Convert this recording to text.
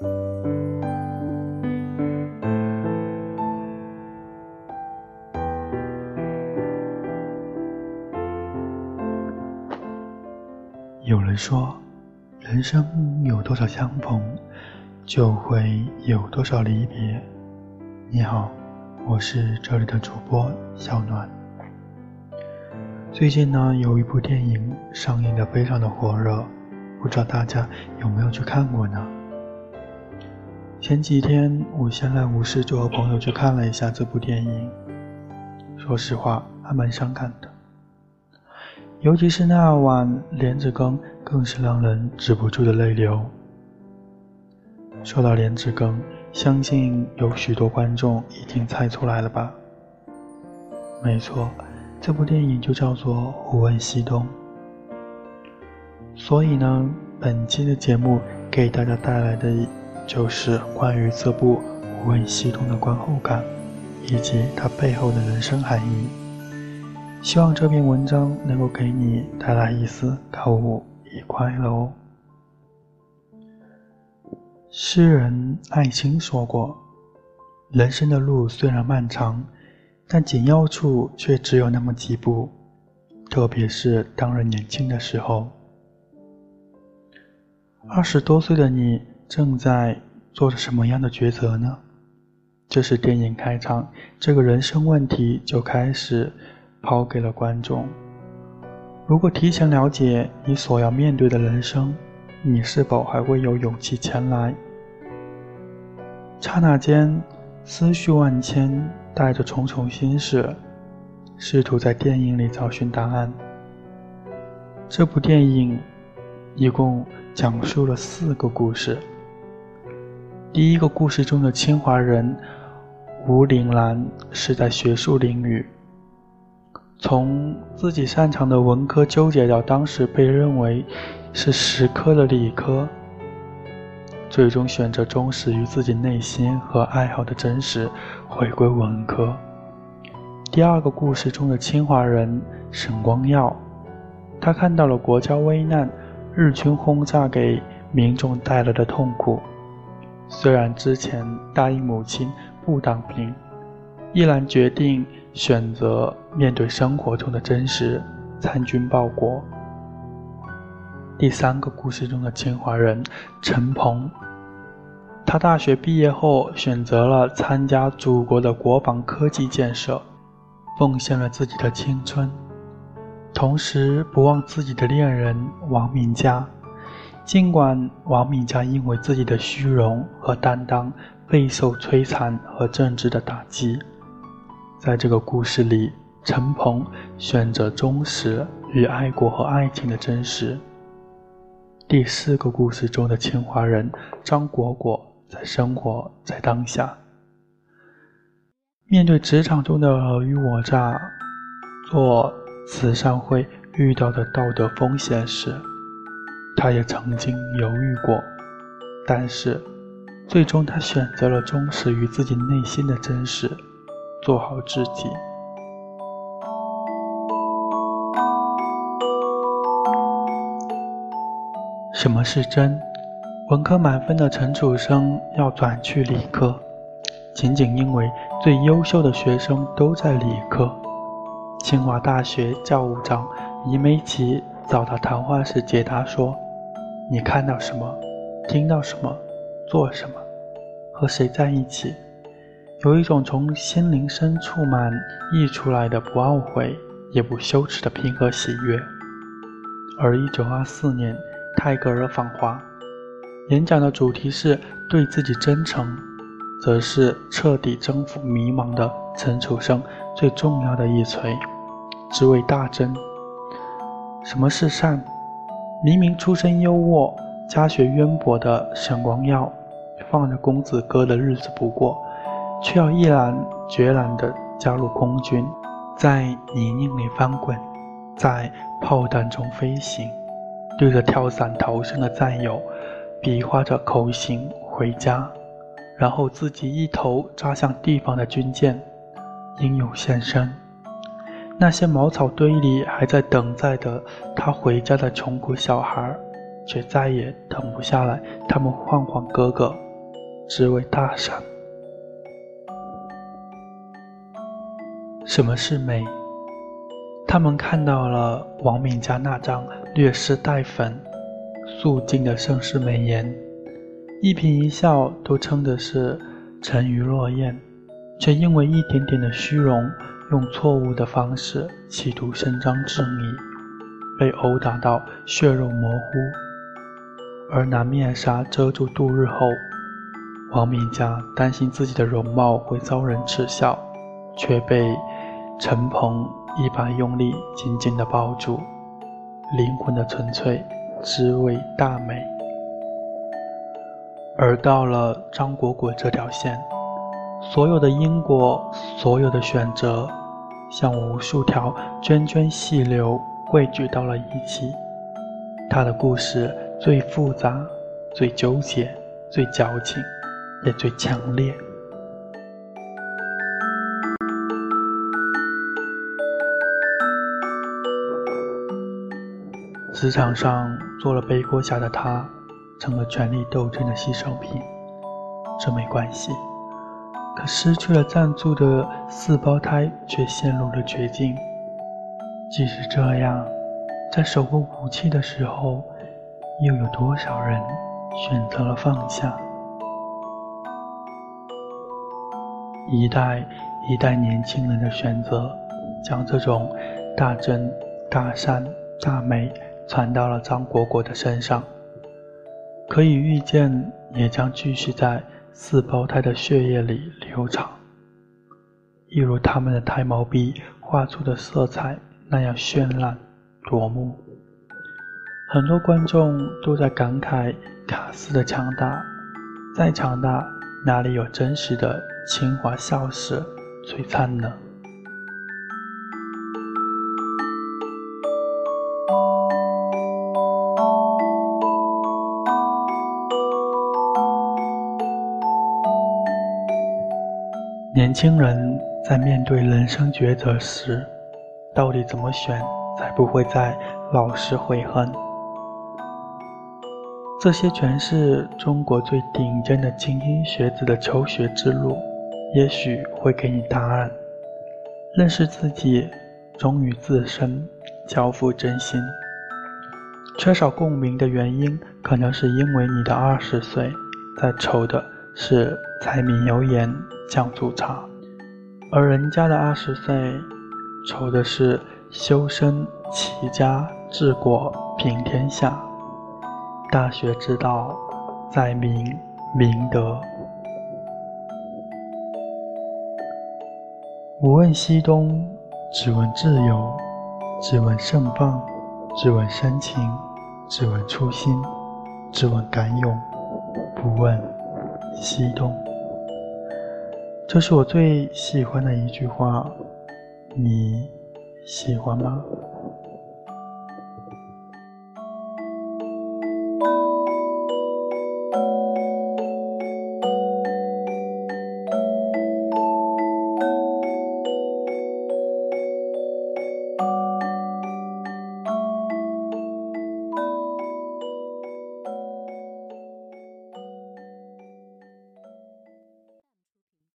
有人说，人生有多少相逢，就会有多少离别。你好，我是这里的主播小暖。最近呢，有一部电影上映的非常的火热，不知道大家有没有去看过呢？前几天我闲来无事就和朋友去看了一下这部电影，说实话还蛮伤感的，尤其是那晚莲子羹，更是让人止不住的泪流。说到莲子羹，相信有许多观众已经猜出来了吧？没错。这部电影就叫做《无问西东》，所以呢，本期的节目给大家带来的就是关于这部《无问西东》的观后感，以及它背后的人生含义。希望这篇文章能够给你带来一丝感悟与快乐哦。诗人艾青说过：“人生的路虽然漫长。”但紧要处却只有那么几步，特别是当人年轻的时候。二十多岁的你正在做着什么样的抉择呢？这是电影开场，这个人生问题就开始抛给了观众。如果提前了解你所要面对的人生，你是否还会有勇气前来？刹那间，思绪万千。带着重重心事，试图在电影里找寻答案。这部电影一共讲述了四个故事。第一个故事中的清华人吴岭兰是在学术领域，从自己擅长的文科纠结到当时被认为是实科的理科，最终选择忠实于自己内心和爱好的真实。回归文科。第二个故事中的清华人沈光耀，他看到了国家危难，日军轰炸给民众带来的痛苦。虽然之前答应母亲不当兵，依然决定选择面对生活中的真实，参军报国。第三个故事中的清华人陈鹏。他大学毕业后选择了参加祖国的国防科技建设，奉献了自己的青春，同时不忘自己的恋人王敏佳。尽管王敏佳因为自己的虚荣和担当备受摧残和政治的打击，在这个故事里，陈鹏选择忠实与爱国和爱情的真实。第四个故事中的清华人张果果。在生活在当下，面对职场中的尔虞我诈，做慈善会遇到的道德风险时，他也曾经犹豫过，但是最终他选择了忠实于自己内心的真实，做好自己。什么是真？文科满分的陈楚生要转去理科，仅仅因为最优秀的学生都在理科。清华大学教务长倪梅琪找他谈话时解答说：“你看到什么，听到什么，做什么，和谁在一起，有一种从心灵深处满溢出来的不懊悔也不羞耻的平和喜悦。”而1924年，泰戈尔访华。演讲的主题是对自己真诚，则是彻底征服迷茫的陈楚生最重要的一锤，只为大真。什么是善？明明出身优渥、家学渊博的沈光耀，放着公子哥的日子不过，却要毅然决然地加入空军，在泥泞里翻滚，在炮弹中飞行，对着跳伞逃生的战友。比划着口型回家，然后自己一头扎向地方的军舰，英勇献身。那些茅草堆里还在等待着他回家的穷苦小孩，却再也等不下来他们晃晃哥哥只为大赏。什么是美？他们看到了王敏家那张略施黛粉、素净的盛世美颜，一颦一笑都称的是沉鱼落雁，却因为一点点的虚荣，用错误的方式企图伸张正义，被殴打到血肉模糊。而拿面纱遮住度日后，王敏家担心自己的容貌会遭人耻笑，却被。陈鹏一把用力紧紧地抱住，灵魂的纯粹，滋味大美。而到了张果果这条线，所有的因果，所有的选择，像无数条涓涓细流汇聚到了一起。他的故事最复杂，最纠结，最矫情，也最强烈。职场上做了背锅侠的他，成了权力斗争的牺牲品。这没关系，可失去了赞助的四胞胎却陷入了绝境。即使这样，在手握武器的时候，又有多少人选择了放下？一代一代年轻人的选择，将这种大真、大善、大美。传到了张果果的身上，可以预见，也将继续在四胞胎的血液里流淌，一如他们的胎毛笔画出的色彩那样绚烂夺目。很多观众都在感慨卡斯的强大，再强大，哪里有真实的清华校史璀璨呢？年轻人在面对人生抉择时，到底怎么选才不会再老是悔恨？这些全是中国最顶尖的精英学子的求学之路，也许会给你答案。认识自己，忠于自身，交付真心。缺少共鸣的原因，可能是因为你的二十岁在愁的是柴米油盐。酱醋茶，而人家的二十岁，愁的是修身齐家治国平天下。大学之道，在明明德。无问西东，只问自由，只问盛放，只问深情，只问初心，只问敢勇，不问西东。这是我最喜欢的一句话，你喜欢吗？